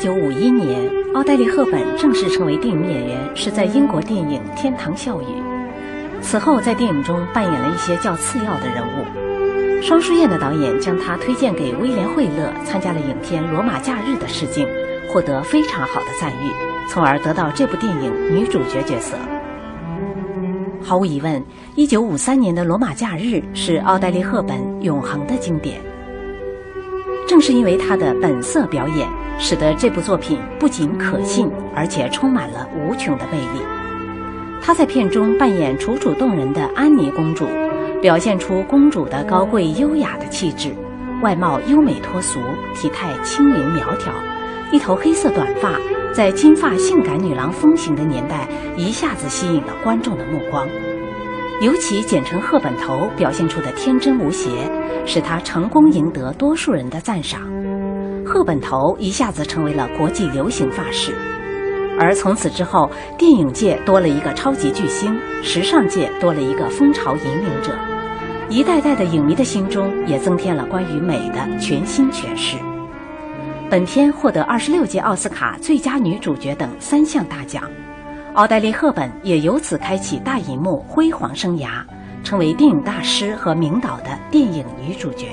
九五一年，奥黛丽·赫本正式成为电影演员，是在英国电影《天堂笑语》。此后，在电影中扮演了一些较次要的人物。双书燕的导演将她推荐给威廉·惠勒，参加了影片《罗马假日》的试镜，获得非常好的赞誉，从而得到这部电影女主角角色。毫无疑问，一九五三年的《罗马假日》是奥黛丽·赫本永恒的经典。正是因为她的本色表演，使得这部作品不仅可信，而且充满了无穷的魅力。她在片中扮演楚楚动人的安妮公主，表现出公主的高贵优雅的气质，外貌优美脱俗，体态轻灵苗条，一头黑色短发，在金发性感女郎风行的年代，一下子吸引了观众的目光。尤其剪成赫本头，表现出的天真无邪。使他成功赢得多数人的赞赏，赫本头一下子成为了国际流行发饰，而从此之后，电影界多了一个超级巨星，时尚界多了一个风潮引领者，一代代的影迷的心中也增添了关于美的全新诠释。本片获得二十六届奥斯卡最佳女主角等三项大奖，奥黛丽·赫本也由此开启大银幕辉煌生涯。成为电影大师和名导的电影女主角。